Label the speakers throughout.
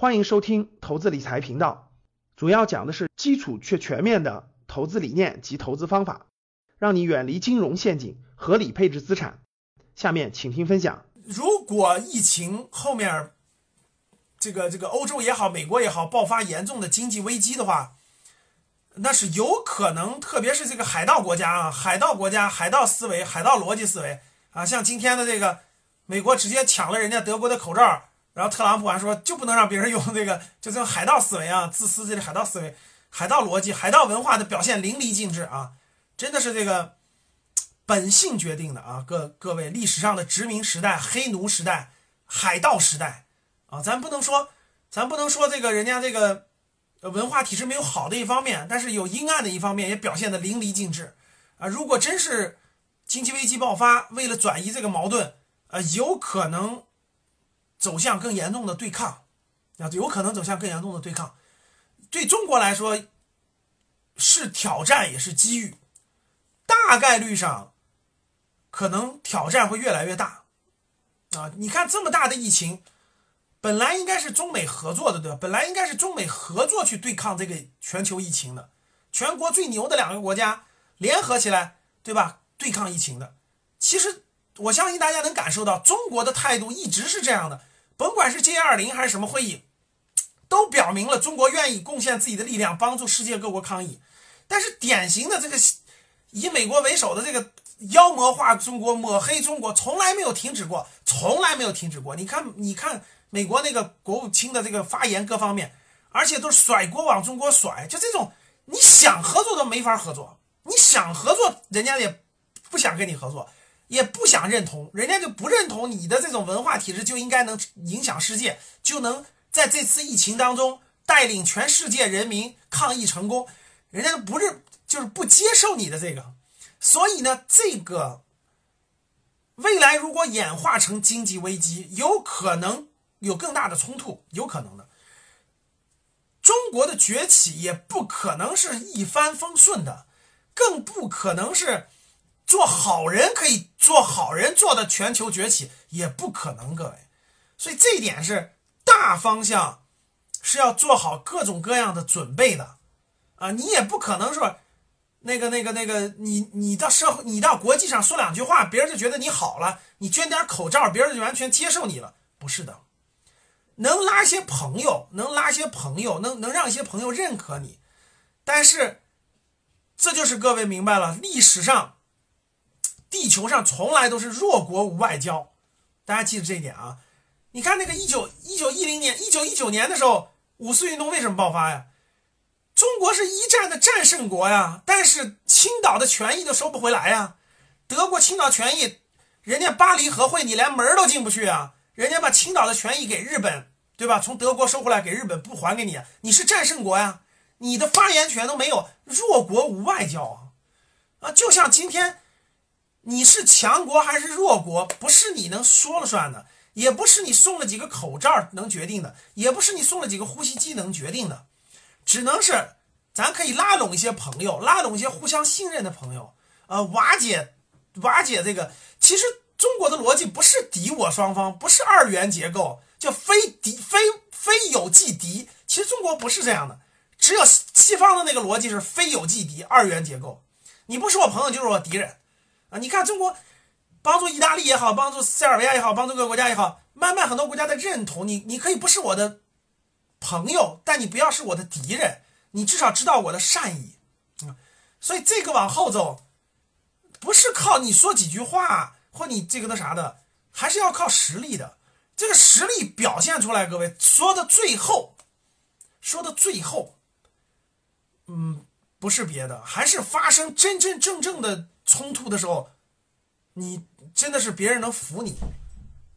Speaker 1: 欢迎收听投资理财频道，主要讲的是基础却全面的投资理念及投资方法，让你远离金融陷阱，合理配置资产。下面请听分享。
Speaker 2: 如果疫情后面这个这个欧洲也好，美国也好，爆发严重的经济危机的话，那是有可能，特别是这个海盗国家啊，海盗国家、海盗思维、海盗逻辑思维啊，像今天的这个美国直接抢了人家德国的口罩。然后特朗普还说，就不能让别人用这个，就这种海盗思维啊，自私这个海盗思维、海盗逻辑、海盗文化的表现淋漓尽致啊，真的是这个本性决定的啊，各各位历史上的殖民时代、黑奴时代、海盗时代啊，咱不能说，咱不能说这个人家这个文化体制没有好的一方面，但是有阴暗的一方面也表现的淋漓尽致啊。如果真是经济危机爆发，为了转移这个矛盾，呃，有可能。走向更严重的对抗，啊，有可能走向更严重的对抗。对中国来说，是挑战也是机遇。大概率上，可能挑战会越来越大。啊，你看这么大的疫情，本来应该是中美合作的，对吧？本来应该是中美合作去对抗这个全球疫情的，全国最牛的两个国家联合起来，对吧？对抗疫情的。其实我相信大家能感受到，中国的态度一直是这样的。甭管是 G 二零还是什么会议，都表明了中国愿意贡献自己的力量，帮助世界各国抗疫。但是典型的这个以美国为首的这个妖魔化中国、抹黑中国，从来没有停止过，从来没有停止过。你看，你看美国那个国务卿的这个发言，各方面，而且都是甩锅往中国甩，就这种，你想合作都没法合作，你想合作，人家也不想跟你合作。也不想认同，人家就不认同你的这种文化体制，就应该能影响世界，就能在这次疫情当中带领全世界人民抗疫成功。人家都不是，就是不接受你的这个。所以呢，这个未来如果演化成经济危机，有可能有更大的冲突，有可能的。中国的崛起也不可能是一帆风顺的，更不可能是。做好人可以做好人做的全球崛起也不可能，各位，所以这一点是大方向是要做好各种各样的准备的啊！你也不可能说那个那个那个，你你到社会你到国际上说两句话，别人就觉得你好了，你捐点口罩，别人就完全接受你了，不是的，能拉一些朋友，能拉一些朋友，能能让一些朋友认可你，但是这就是各位明白了，历史上。球上从来都是弱国无外交，大家记得这一点啊！你看那个一九一九一零年、一九一九年的时候，五四运动为什么爆发呀？中国是一战的战胜国呀，但是青岛的权益都收不回来呀。德国青岛权益，人家巴黎和会你连门都进不去啊！人家把青岛的权益给日本，对吧？从德国收回来给日本不还给你，你是战胜国呀，你的发言权都没有，弱国无外交啊！啊，就像今天。你是强国还是弱国，不是你能说了算的，也不是你送了几个口罩能决定的，也不是你送了几个呼吸机能决定的，只能是咱可以拉拢一些朋友，拉拢一些互相信任的朋友，呃，瓦解瓦解这个。其实中国的逻辑不是敌我双方，不是二元结构，叫非敌非非友即敌。其实中国不是这样的，只有西方的那个逻辑是非友即敌，二元结构。你不是我朋友，就是我敌人。啊，你看中国帮助意大利也好，帮助塞尔维亚也好，帮助各个国家也好，慢慢很多国家的认同你。你可以不是我的朋友，但你不要是我的敌人。你至少知道我的善意，啊，所以这个往后走，不是靠你说几句话或你这个那啥的，还是要靠实力的。这个实力表现出来，各位说的最后，说的最后，嗯，不是别的，还是发生真真正正的。冲突的时候，你真的是别人能服你，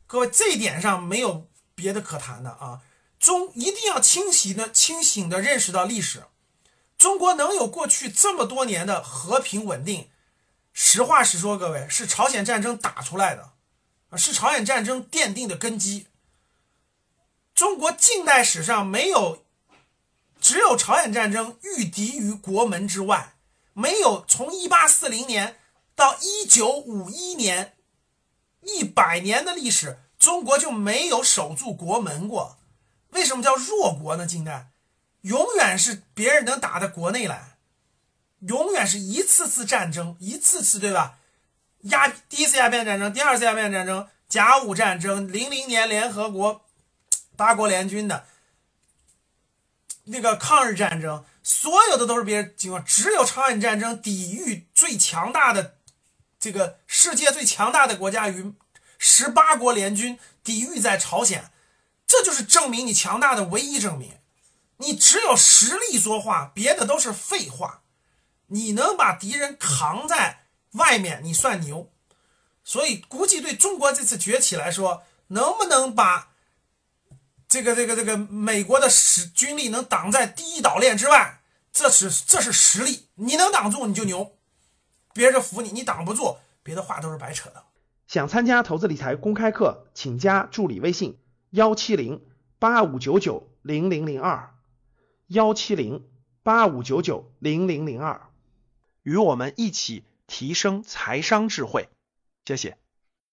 Speaker 2: 各位这一点上没有别的可谈的啊。中一定要清晰的、清醒的认识到历史，中国能有过去这么多年的和平稳定，实话实说，各位是朝鲜战争打出来的，是朝鲜战争奠定的根基。中国近代史上没有，只有朝鲜战争御敌于国门之外，没有从一八四零年。到一九五一年，一百年的历史，中国就没有守住国门过，为什么叫弱国呢？近代永远是别人能打到国内来，永远是一次次战争，一次次对吧？鸦第一次鸦片战争，第二次鸦片战争，甲午战争，零零年联合国八国联军的那个抗日战争，所有的都是别人情况，只有朝鲜战争抵御最强大的这个世界最强大的国家与十八国联军抵御在朝鲜，这就是证明你强大的唯一证明。你只有实力说话，别的都是废话。你能把敌人扛在外面，你算牛。所以估计对中国这次崛起来说，能不能把这个这个这个美国的实军力能挡在第一岛链之外，这是这是实力。你能挡住你就牛，别人就服你；你挡不住，别的话都是白扯的。
Speaker 1: 想参加投资理财公开课，请加助理微信：幺七零八五九九零零零二。幺七零八五九九零零零二，
Speaker 3: 与我们一起提升财商智慧。谢谢。